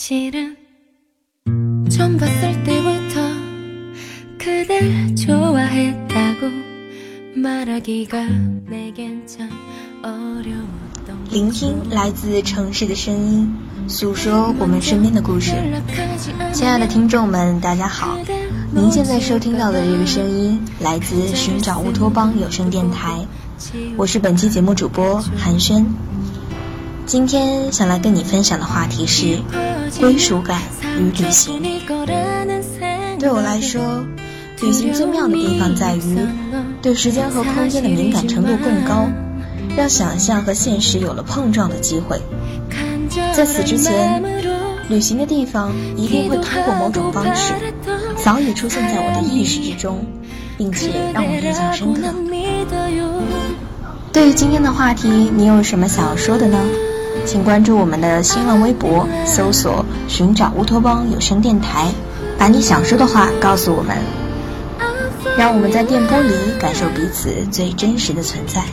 사실은 처음 봤을 때부터 그댈 좋아했다고 말하기가 내겐 참 어려웠던 聆听来自城市的声音，诉说我们身边的故事。亲爱的听众们，大家好！您现在收听到的这个声音来自寻找乌托邦有声电台，我是本期节目主播韩轩。今天想来跟你分享的话题是 归属感与旅行。对我来说，旅行最妙的地方在于对时间和空间的敏感程度更高，让想象和现实有了碰撞的机会。在此之前，旅行的地方一定会通过某种方式早已出现在我的意识之中，并且让我印象深刻。对于今天的话题，你有什么想要说的呢？请关注我们的新浪微博，搜索“寻找乌托邦有声电台”，把你想说的话告诉我们，让我们在电波里感受彼此最真实的存在。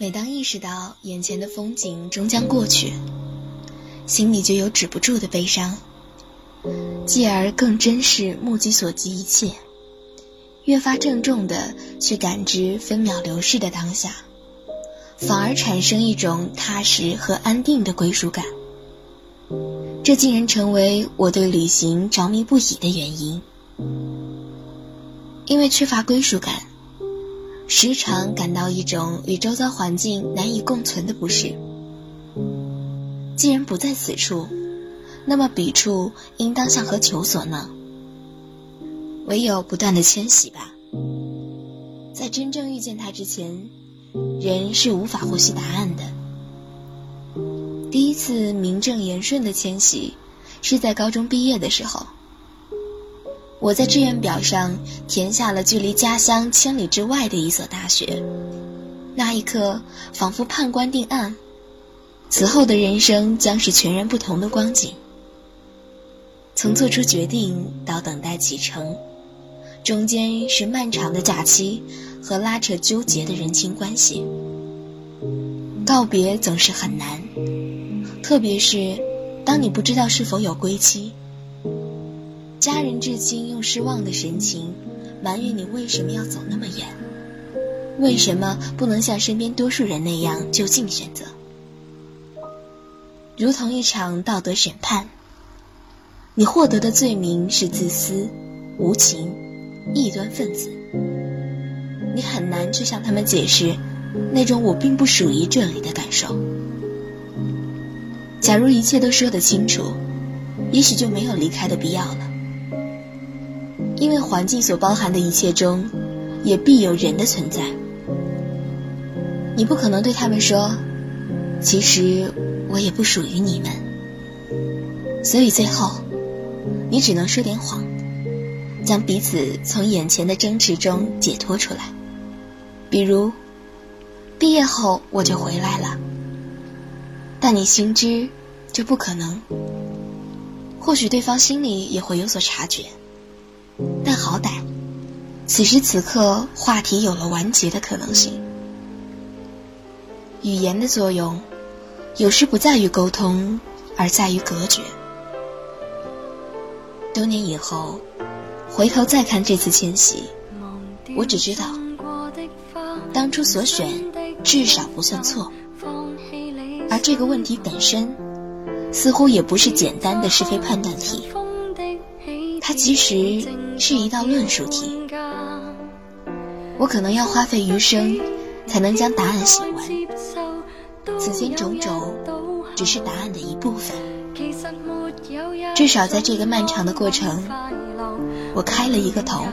每当意识到眼前的风景终将过去，心里就有止不住的悲伤，继而更珍视目及所及一切，越发郑重的去感知分秒流逝的当下，反而产生一种踏实和安定的归属感。这竟然成为我对旅行着迷不已的原因，因为缺乏归属感。时常感到一种与周遭环境难以共存的不适。既然不在此处，那么彼处应当向何求索呢？唯有不断的迁徙吧。在真正遇见他之前，人是无法获悉答案的。第一次名正言顺的迁徙，是在高中毕业的时候。我在志愿表上填下了距离家乡千里之外的一所大学，那一刻仿佛判官定案，此后的人生将是全然不同的光景。从做出决定到等待启程，中间是漫长的假期和拉扯纠结的人情关系。告别总是很难，特别是当你不知道是否有归期。家人至今用失望的神情埋怨你为什么要走那么远，为什么不能像身边多数人那样就近选择？如同一场道德审判，你获得的罪名是自私、无情、异端分子。你很难去向他们解释那种我并不属于这里的感受。假如一切都说得清楚，也许就没有离开的必要了。因为环境所包含的一切中，也必有人的存在。你不可能对他们说：“其实我也不属于你们。”所以最后，你只能说点谎，将彼此从眼前的争执中解脱出来。比如，毕业后我就回来了，但你心知这不可能。或许对方心里也会有所察觉。好歹，此时此刻话题有了完结的可能性。语言的作用，有时不在于沟通，而在于隔绝。多年以后，回头再看这次迁徙，我只知道，当初所选至少不算错。而这个问题本身，似乎也不是简单的是非判断题。它其实是一道论述题，我可能要花费余生才能将答案写完。此间种种只是答案的一部分，至少在这个漫长的过程，我开了一个头。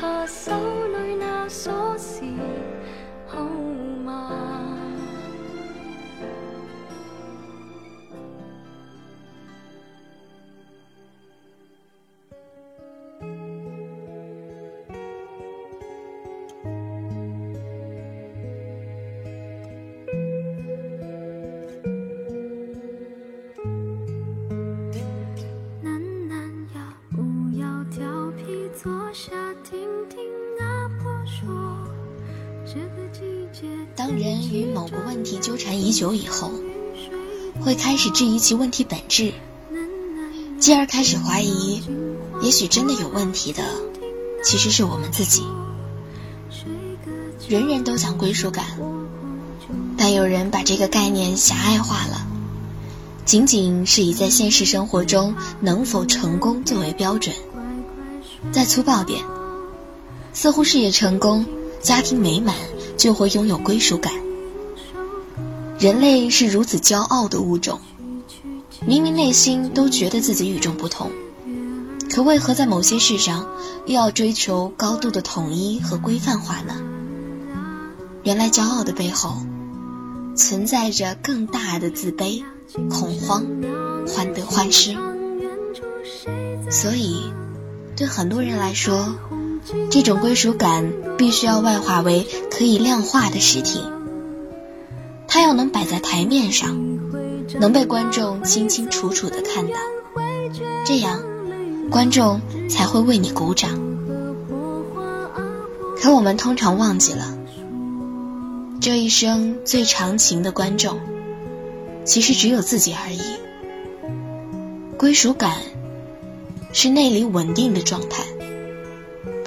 下手里那锁匙。当人与某个问题纠缠已久以后，会开始质疑其问题本质，继而开始怀疑，也许真的有问题的其实是我们自己。人人都讲归属感，但有人把这个概念狭隘化了，仅仅是以在现实生活中能否成功作为标准。再粗暴点，似乎事业成功、家庭美满就会拥有归属感。人类是如此骄傲的物种，明明内心都觉得自己与众不同，可为何在某些事上又要追求高度的统一和规范化呢？原来骄傲的背后，存在着更大的自卑、恐慌、患得患失。所以，对很多人来说，这种归属感必须要外化为可以量化的实体。它要能摆在台面上，能被观众清清楚楚的看到，这样，观众才会为你鼓掌。可我们通常忘记了，这一生最长情的观众，其实只有自己而已。归属感是内里稳定的状态，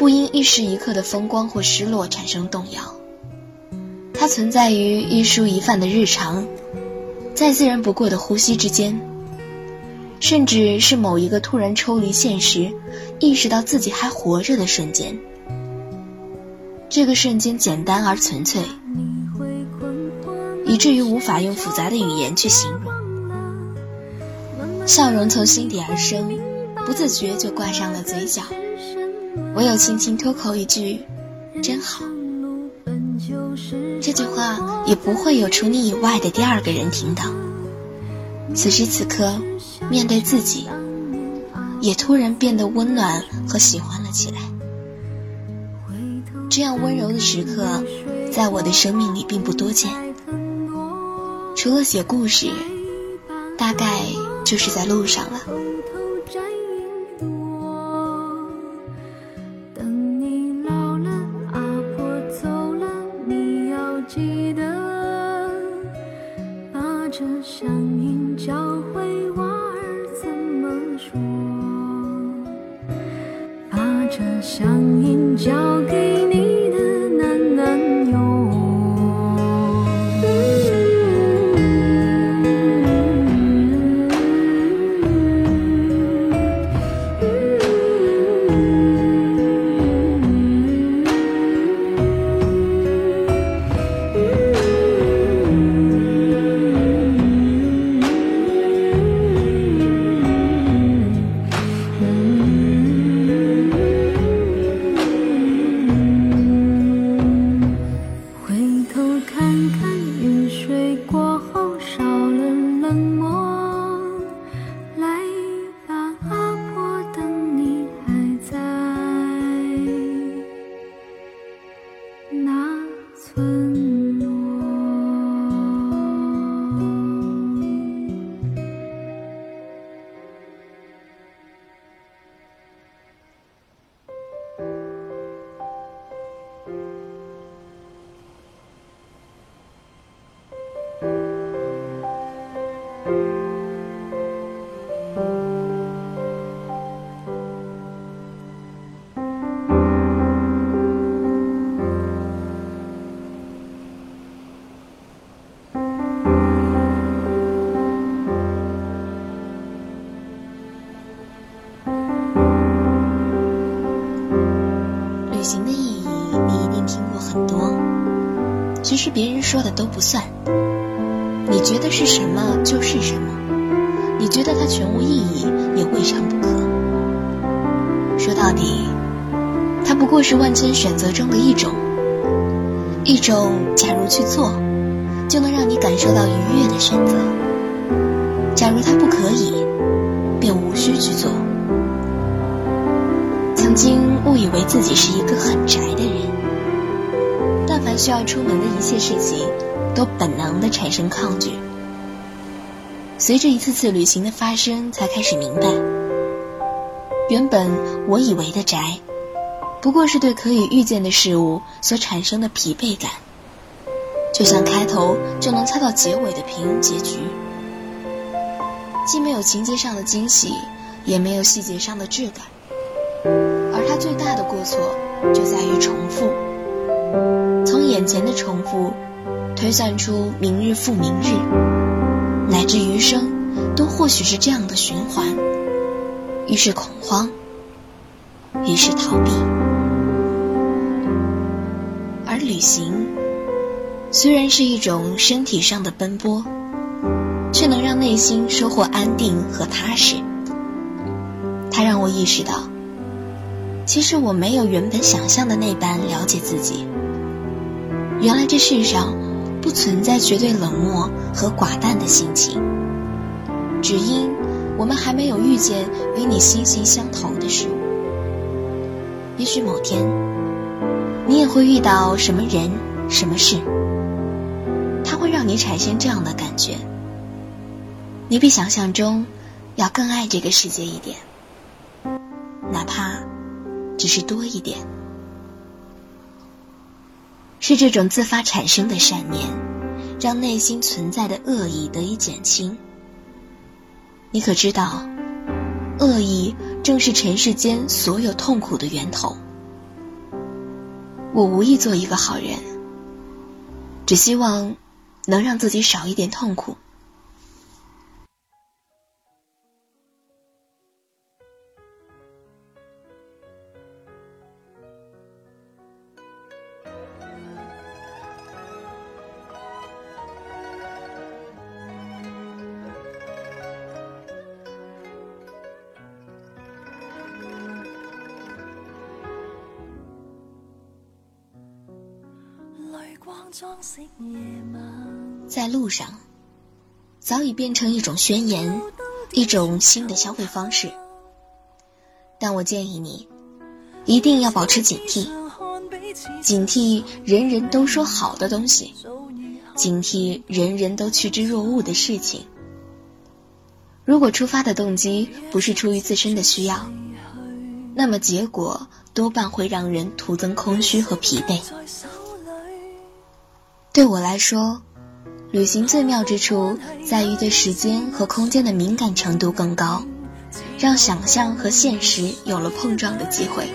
不因一时一刻的风光或失落产生动摇。它存在于一蔬一饭的日常，再自然不过的呼吸之间，甚至是某一个突然抽离现实，意识到自己还活着的瞬间。这个瞬间简单而纯粹，以至于无法用复杂的语言去形容。笑容从心底而生，不自觉就挂上了嘴角，唯有轻轻脱口一句“真好”。这句话也不会有除你以外的第二个人听到。此时此刻，面对自己，也突然变得温暖和喜欢了起来。这样温柔的时刻，在我的生命里并不多见。除了写故事，大概就是在路上了。是别人说的都不算。你觉得是什么就是什么，你觉得它全无意义也未尝不可。说到底，它不过是万千选择中的一种，一种假如去做，就能让你感受到愉悦的选择。假如它不可以，便无需去做。曾经误以为自己是一个很宅的人，需要出门的一切事情，都本能的产生抗拒。随着一次次旅行的发生，才开始明白，原本我以为的宅，不过是对可以预见的事物所产生的疲惫感，就像开头就能猜到结尾的平庸结局，既没有情节上的惊喜，也没有细节上的质感。而它最大的过错就在于重复，从眼前的重复推算出明日复明日，乃至余生都或许是这样的循环。于是恐慌，于是逃避。而旅行虽然是一种身体上的奔波，却能让内心收获安定和踏实。它让我意识到。其实我没有原本想象的那般了解自己。原来这世上不存在绝对冷漠和寡淡的心情，只因我们还没有遇见与你心形相投的事物。也许某天，你也会遇到什么人、什么事，它会让你产生这样的感觉：你比想象中要更爱这个世界一点，哪怕。只是多一点，是这种自发产生的善念，让内心存在的恶意得以减轻。你可知道，恶意正是尘世间所有痛苦的源头。我无意做一个好人，只希望能让自己少一点痛苦。在路上，早已变成一种宣言，一种新的消费方式。但我建议你，一定要保持警惕，警惕人人都说好的东西，警惕人人都趋之若鹜的事情。如果出发的动机不是出于自身的需要，那么结果多半会让人徒增空虚和疲惫。对我来说，旅行最妙之处在于对时间和空间的敏感程度更高，让想象和现实有了碰撞的机会。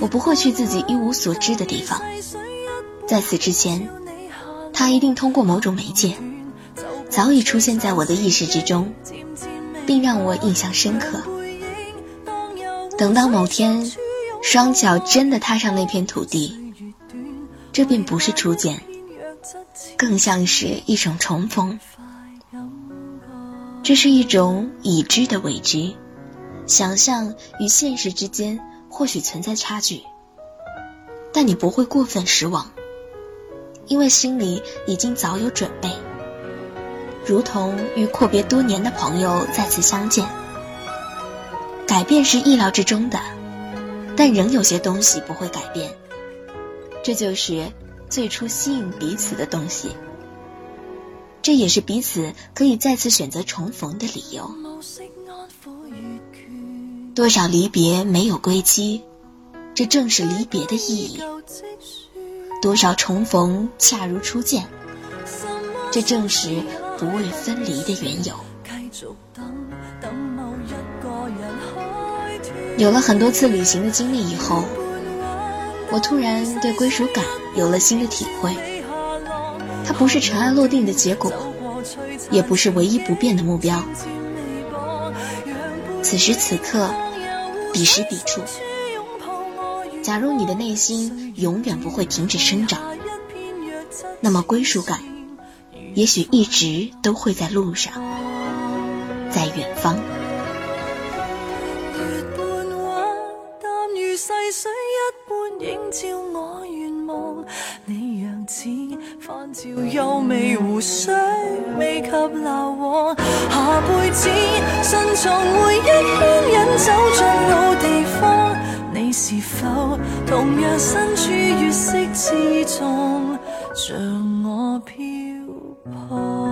我不会去自己一无所知的地方，在此之前，它一定通过某种媒介，早已出现在我的意识之中，并让我印象深刻。等到某天，双脚真的踏上那片土地，这并不是初见。更像是一种重逢，这是一种已知的未知，想象与现实之间或许存在差距，但你不会过分失望，因为心里已经早有准备，如同与阔别多年的朋友再次相见。改变是意料之中的，但仍有些东西不会改变，这就是。最初吸引彼此的东西，这也是彼此可以再次选择重逢的理由。多少离别没有归期，这正是离别的意义；多少重逢恰如初见，这正是不畏分离的缘由。有了很多次旅行的经历以后。我突然对归属感有了新的体会，它不是尘埃落定的结果，也不是唯一不变的目标。此时此刻，彼时彼处，假如你的内心永远不会停止生长，那么归属感，也许一直都会在路上，在远方。湖水，未及流往。下辈子慎藏回忆，牵引走进老地方。你是否同样身处月色之中，像我漂泊？